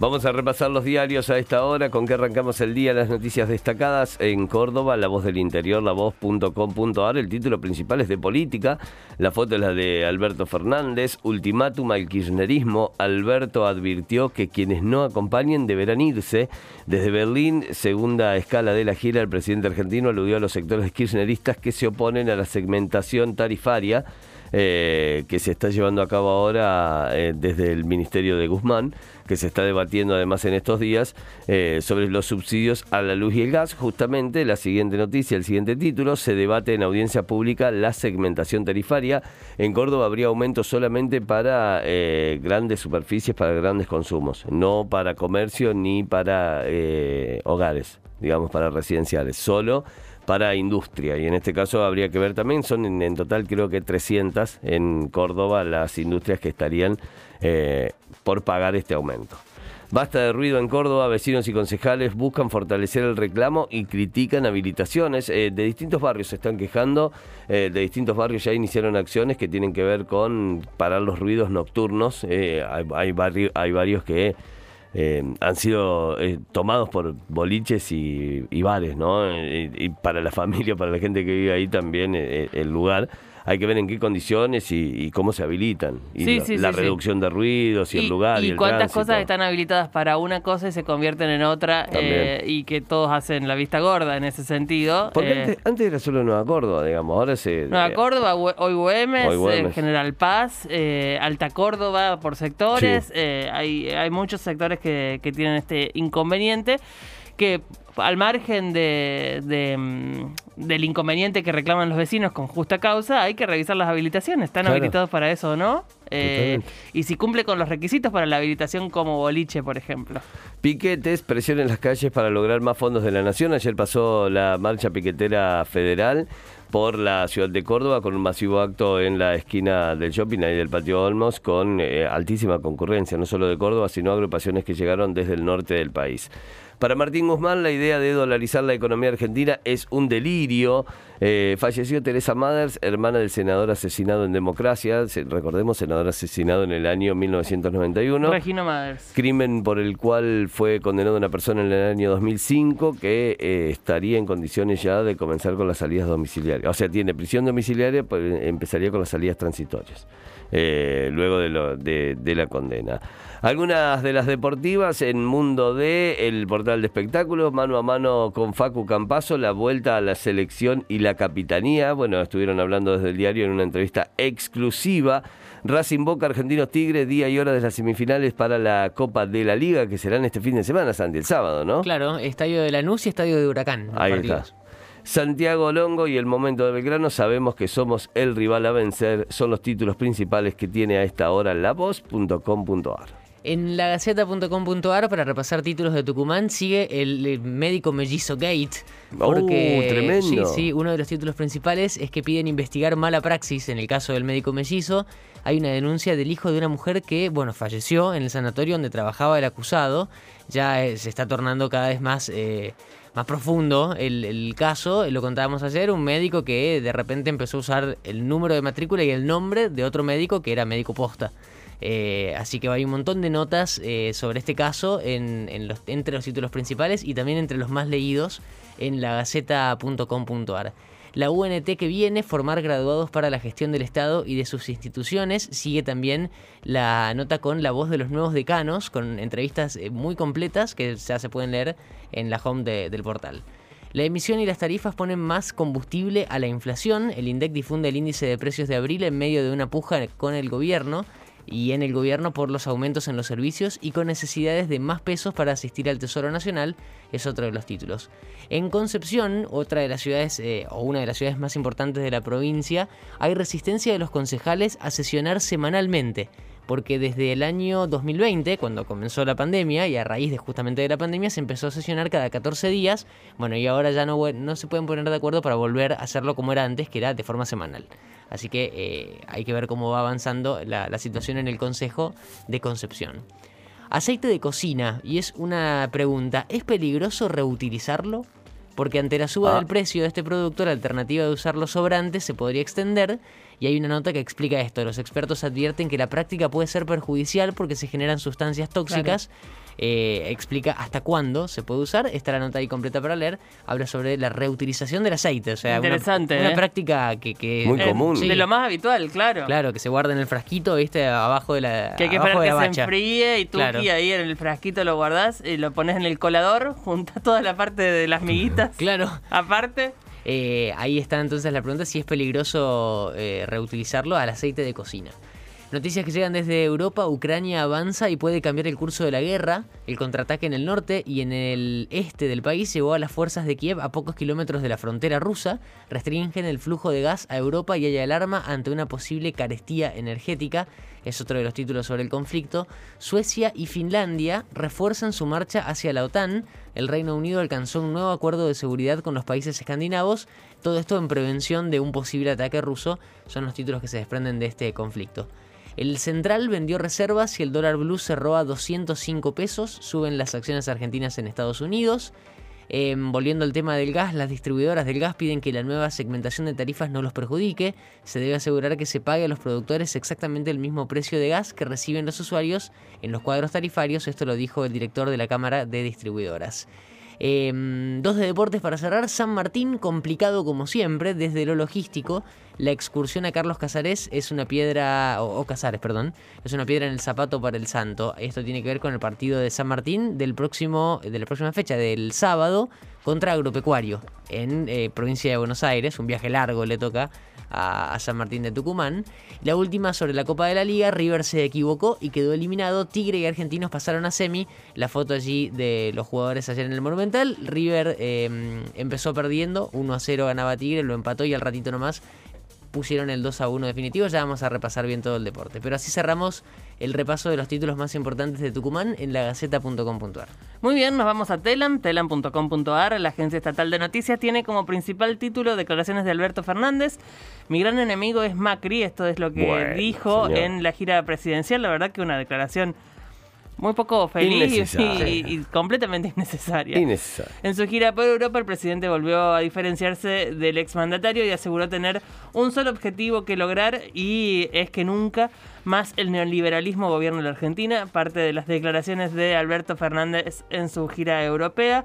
Vamos a repasar los diarios a esta hora, con que arrancamos el día, las noticias destacadas en Córdoba, La Voz del Interior, lavoz.com.ar, el título principal es de política, la foto es la de Alberto Fernández, ultimátum al kirchnerismo, Alberto advirtió que quienes no acompañen deberán irse. Desde Berlín, segunda escala de la gira, el presidente argentino aludió a los sectores kirchneristas que se oponen a la segmentación tarifaria eh, que se está llevando a cabo ahora eh, desde el Ministerio de Guzmán, que se está debatiendo además en estos días eh, sobre los subsidios a la luz y el gas. Justamente la siguiente noticia, el siguiente título, se debate en audiencia pública la segmentación tarifaria. En Córdoba habría aumento solamente para grandes superficies, para grandes consumos, no para comercio ni para hogares, digamos, para residenciales, solo para industria. Y en este caso habría que ver también, son en, total creo que 300 en Córdoba las industrias que estarían eh, por pagar este aumento. Basta de ruido en Córdoba, vecinos y concejales buscan fortalecer el reclamo y critican habilitaciones. Eh, de distintos barrios se están quejando, eh, de distintos barrios ya iniciaron acciones que tienen que ver con parar los ruidos nocturnos. hay, hay varios que eh, han sido eh, tomados por boliches y, bares, ¿no? y, para la familia, para la gente que vive ahí también eh, el lugar hay que ver en qué condiciones y, cómo se habilitan. Y la, reducción de ruidos y, el lugar. Y, y cuántas cosas están habilitadas para una cosa y se convierten en otra eh, y que todos hacen la vista gorda en ese sentido. Porque eh, antes, era solo Nueva Córdoba, digamos. Ahora se. Nueva eh, Córdoba, hoy Güemes, General Paz, Alta Córdoba por sectores. hay, hay muchos sectores que, que tienen este inconveniente que al margen de, mm, del inconveniente que reclaman los vecinos con justa causa, hay que revisar las habilitaciones. ¿Están habilitados para eso o no? Eh, y si cumple con los requisitos para la habilitación como boliche, por ejemplo. Piquetes, presión en las calles para lograr más fondos de la nación. Ayer pasó la marcha piquetera federal por la ciudad de Córdoba con un masivo acto en la esquina del shopping y del patio Olmos con eh, altísima concurrencia, no solo de Córdoba, sino agrupaciones que llegaron desde el norte del país. Para Martín Guzmán, la idea de dolarizar la economía argentina es un delirio. Eh, falleció Teresa Maders, hermana del senador asesinado en democracia. recordemos, senador asesinado en el año 1991. Regino Maders. Crimen por el cual fue condenada una persona en el año 2005 que eh, estaría en condiciones ya de comenzar con las salidas domiciliarias. O sea, tiene prisión domiciliaria, pues empezaría con las salidas transitorias. Eh, luego de, de, la condena. Algunas de las deportivas en Mundo D, el portal de espectáculos, mano a mano con Facu Campazo, la vuelta a la selección y la capitanía. Bueno, estuvieron hablando desde el diario en una entrevista exclusiva. Racing Boca, Argentinos Tigres, día y hora de las semifinales para la Copa de la Liga, que serán este fin de semana, Santi, el sábado, ¿no? Claro, estadio de Lanús y estadio de Huracán. Ahí está. Santiago Longo y el momento de Belgrano, sabemos que somos el rival a vencer, son los títulos principales que tiene a esta hora lavoz.com.ar. En la lagaceta.com.ar para repasar títulos de Tucumán sigue el, médico mellizo Gate. Porque, uh, tremendo. Sí, sí, uno de los títulos principales es que piden investigar mala praxis en el caso del médico mellizo. Hay una denuncia del hijo de una mujer que, bueno, falleció en el sanatorio donde trabajaba el acusado. Ya eh, se está tornando cada vez más eh, más profundo el, caso, lo contábamos ayer, un médico que de repente empezó a usar el número de matrícula y el nombre de otro médico que era médico posta. Eh, así que hay un montón de notas eh, sobre este caso entre los títulos principales y también entre los más leídos en la gaceta.com.ar. La UNT que viene, formar graduados para la gestión del Estado y de sus instituciones. Sigue también la nota con la voz de los nuevos decanos, con entrevistas eh, muy completas que ya se pueden leer en la home del portal. La emisión y las tarifas ponen más combustible a la inflación. El INDEC difunde el índice de precios de abril en medio de una puja con el gobierno y en el gobierno por los aumentos en los servicios y con necesidades de más pesos para asistir al Tesoro Nacional, es otro de los títulos. En Concepción, otra de las ciudades eh, o una de las ciudades más importantes de la provincia, hay resistencia de los concejales a sesionar semanalmente porque desde el año 2020, cuando comenzó la pandemia, y a raíz de justamente de la pandemia, se empezó a sesionar cada 14 días, bueno, y ahora ya no, no se pueden poner de acuerdo para volver a hacerlo como era antes, que era de forma semanal. Así que eh, hay que ver cómo va avanzando la, situación en el Consejo de Concepción. Aceite de cocina, y es una pregunta, ¿es peligroso reutilizarlo? porque ante la suba Ah. del precio de este producto, la alternativa de usar los sobrantes se podría extender. Y hay una nota que explica esto. Los expertos advierten que la práctica puede ser perjudicial porque se generan sustancias tóxicas. Eh, explica hasta cuándo se puede usar. Está la nota ahí completa para leer. Habla sobre la reutilización del aceite. O sea, Interesante, Una, ¿eh? práctica que, que- Muy Eh, común. Sí. De lo más habitual, claro. Claro, que se guarda en el frasquito, viste, abajo de la. Que hay que esperar que se bacha. enfríe y tú Claro. aquí ahí en el frasquito lo guardás y lo pones en el colador, juntas toda la parte de las miguitas. Claro. Aparte, Eh, ahí está entonces la pregunta si es peligroso eh, reutilizarlo al aceite de cocina. Noticias que llegan desde Europa, Ucrania avanza y puede cambiar el curso de la guerra. El contraataque en el norte y en el este del país llevó a las fuerzas de Kiev a pocos kilómetros de la frontera rusa, restringen el flujo de gas a Europa y hay alarma ante una posible carestía energética. Es otro de los títulos sobre el conflicto. Suecia y Finlandia refuerzan su marcha hacia la OTAN. El Reino Unido alcanzó un nuevo acuerdo de seguridad con los países escandinavos. Todo esto en prevención de un posible ataque ruso. Son los títulos que se desprenden de este conflicto. El Central vendió reservas y el dólar blue cerró a 205 pesos. Suben las acciones argentinas en Estados Unidos. Eh, volviendo al tema del gas, las distribuidoras del gas piden que la nueva segmentación de tarifas no los perjudique. Se debe asegurar que se pague a los productores exactamente el mismo precio de gas que reciben los usuarios en los cuadros tarifarios. Esto lo dijo el director de la Cámara de Distribuidoras. Eh, dos de deportes para cerrar. San Martín, complicado como siempre, desde lo logístico. La excursión a Carlos Casares es una piedra, o, Casares, perdón, es una piedra en el zapato para el santo. Esto tiene que ver con el partido de San Martín del próximo, de la próxima fecha, del sábado, contra Agropecuario, en eh, provincia de Buenos Aires. Un viaje largo le toca a, San Martín de Tucumán. La última sobre la Copa de la Liga, River se equivocó y quedó eliminado. Tigre y Argentinos pasaron a semi. La foto allí de los jugadores ayer en el Monumental. River eh, empezó perdiendo, 1 a 0 ganaba Tigre, lo empató y al ratito nomás pusieron el 2 a 1 definitivo. Ya vamos a repasar bien todo el deporte. Pero así cerramos el repaso de los títulos más importantes de Tucumán en lagaceta.com.ar. Muy bien, nos vamos a Telam, telam.com.ar. La agencia estatal de noticias tiene como principal título declaraciones de Alberto Fernández. Mi gran enemigo es Macri, esto es lo que Bueno, dijo señor. en la gira presidencial. La verdad que una declaración muy poco feliz y, completamente innecesaria. En su gira por Europa, el presidente volvió a diferenciarse del exmandatario y aseguró tener un solo objetivo que lograr y es que nunca más el neoliberalismo gobierne la Argentina, parte de las declaraciones de Alberto Fernández en su gira europea.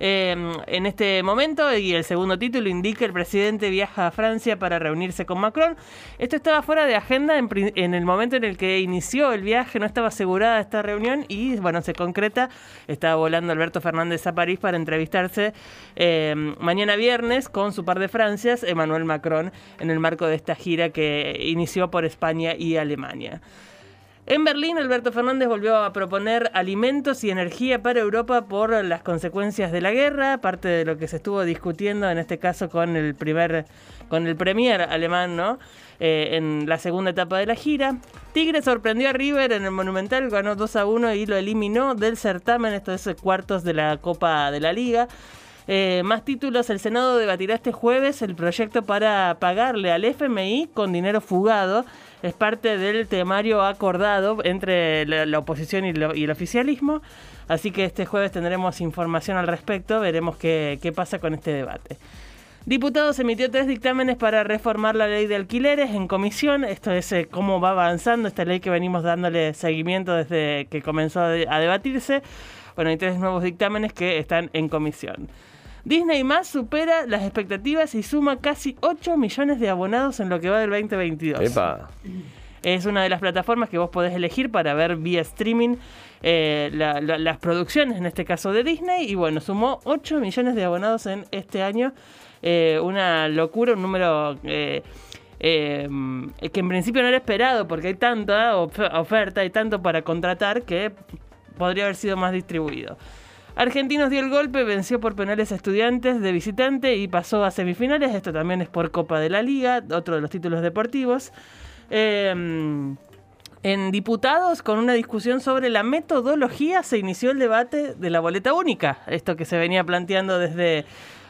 Eh, en este momento, y el segundo título indica, el presidente viaja a Francia para reunirse con Macron. Esto estaba fuera de agenda en, el momento en el que inició el viaje, no estaba asegurada esta reunión y bueno, se concreta. Estaba volando Alberto Fernández a París para entrevistarse eh, mañana viernes con su par de Francias, Emmanuel Macron, en el marco de esta gira que inició por España y Alemania. En Berlín, Alberto Fernández volvió a proponer alimentos y energía para Europa por las consecuencias de la guerra, parte de lo que se estuvo discutiendo en este caso con el primer, con el premier alemán, ¿no? Eh, en la segunda etapa de la gira. Tigre sorprendió a River en el Monumental, ganó 2 a 1 y lo eliminó del certamen, esto es cuartos de la Copa de la Liga. Eh, más títulos, el Senado debatirá este jueves el proyecto para pagarle al FMI con dinero fugado. Es parte del temario acordado entre la, oposición y, el oficialismo. Así que este jueves tendremos información al respecto, veremos qué, qué pasa con este debate. Diputados emitió tres dictámenes para reformar la ley de alquileres en comisión. Esto es eh, cómo va avanzando esta ley que venimos dándole seguimiento desde que comenzó a debatirse. Bueno, hay tres nuevos dictámenes que están en comisión. Disney más supera las expectativas y suma casi 8 millones de abonados en lo que va del 2022. Epa. Es una de las plataformas que vos podés elegir para ver vía streaming eh, la- la- las producciones, en este caso de Disney. Y bueno, sumó 8 millones de abonados en este año. Eh, una locura, un número eh, eh, que en principio no era esperado porque hay tanta of- oferta, hay tanto para contratar que podría haber sido más distribuido. Argentinos dio el golpe, venció por penales a estudiantes de visitante y pasó a semifinales. Esto también es por Copa de la Liga, otro de los títulos deportivos. Eh, en diputados, con una discusión sobre la metodología, se inició el debate de la boleta única. Esto que se venía planteando desde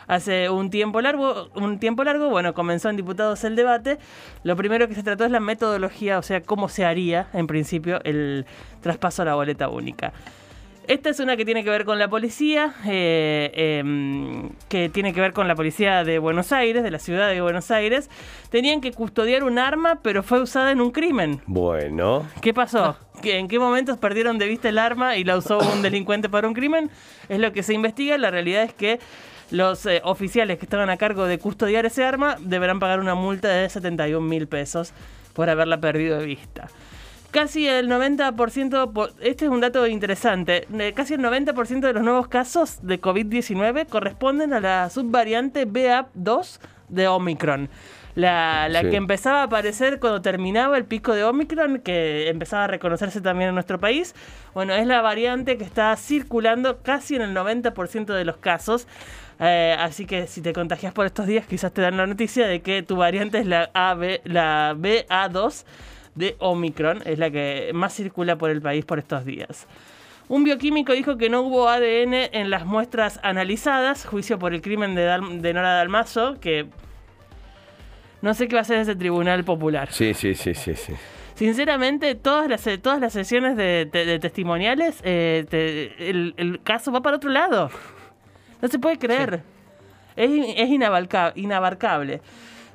hace un tiempo largo. Un tiempo largo, bueno, comenzó en diputados el debate. Lo primero que se trató es la metodología, o sea, cómo se haría, en principio, el traspaso a la boleta única. Esta es una que tiene que ver con la policía, eh, em, que tiene que ver con la policía de Buenos Aires, de la ciudad de Buenos Aires. Tenían que custodiar un arma, pero fue usada en un crimen. Bueno. ¿Qué pasó? ¿Qué- ¿En qué momentos perdieron de vista el arma y la usó un delincuente para un crimen? Es lo que se investiga. La realidad es que los eh, oficiales que estaban a cargo de custodiar ese arma deberán pagar una multa de 71 mil pesos por haberla perdido de vista. Casi el 90%, po- este es un dato interesante, eh, casi el 90% de los nuevos casos de COVID-19 corresponden a la subvariante BA2 de Omicron. La, la Sí. que empezaba a aparecer cuando terminaba el pico de Omicron, que empezaba a reconocerse también en nuestro país. Bueno, es la variante que está circulando casi en el 90% de los casos. Eh, así que si te contagias por estos días, quizás te dan la noticia de que tu variante es la, AB, la BA2 de Omicron, es la que más circula por el país por estos días. Un bioquímico dijo que no hubo ADN en las muestras analizadas, juicio por el crimen de, Dal- de Nora Dalmazo, que no sé qué va a hacer ese tribunal popular. Sí, sí, sí, sí, sí. Sinceramente, todas las, todas las sesiones de, de- de testimoniales, eh, te- el, el caso va para otro lado. No se puede creer. Es, es inabarca- inabarcable.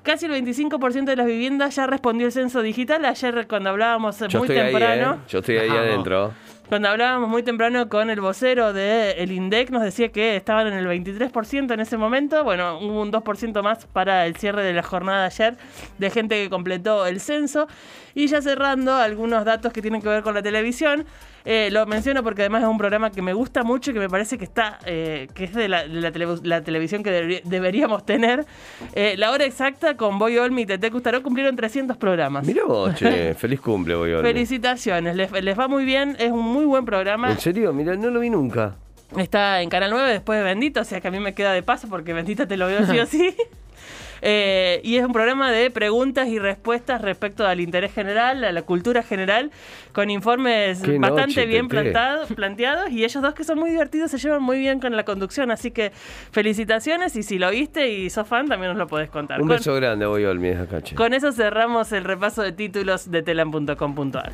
Casi el 25% de las viviendas ya respondió el censo digital. Ayer cuando hablábamos eh, Yo muy estoy temprano... ahí, ¿eh? Yo estoy ahí Vamos. adentro. Cuando hablábamos muy temprano con el vocero del el INDEC, nos decía que estaban en el 23% en ese momento. Bueno, hubo un 2% más para el cierre de la jornada de ayer de gente que completó el censo. Y ya cerrando, algunos datos que tienen que ver con la televisión. Eh, lo menciono porque además es un programa que me gusta mucho y que me parece que está eh, que es de la, de la televisión que deberí- deberíamos tener. Eh, la hora exacta con Boy Olmi y Tete Custaró cumplieron 300 programas. Mira vos, che. Feliz cumple, voy Felicitaciones, les, les va muy bien, es un muy buen programa. ¿En serio? Mira, no lo vi nunca. Está en Canal 9 después de Bendito, o sea que a mí me queda de paso porque Bendita te lo veo sí o sí. Eh, y es un programa de preguntas y respuestas respecto al interés general, a la cultura general, con informes Qué bastante noche, bien plantado- planteados. Y ellos dos que son muy divertidos se llevan muy bien con la conducción. Así que felicitaciones y si lo viste y sos fan también nos lo podés contar. Un Con- beso grande, voy che. con eso cerramos el repaso de títulos de telam.com.ar.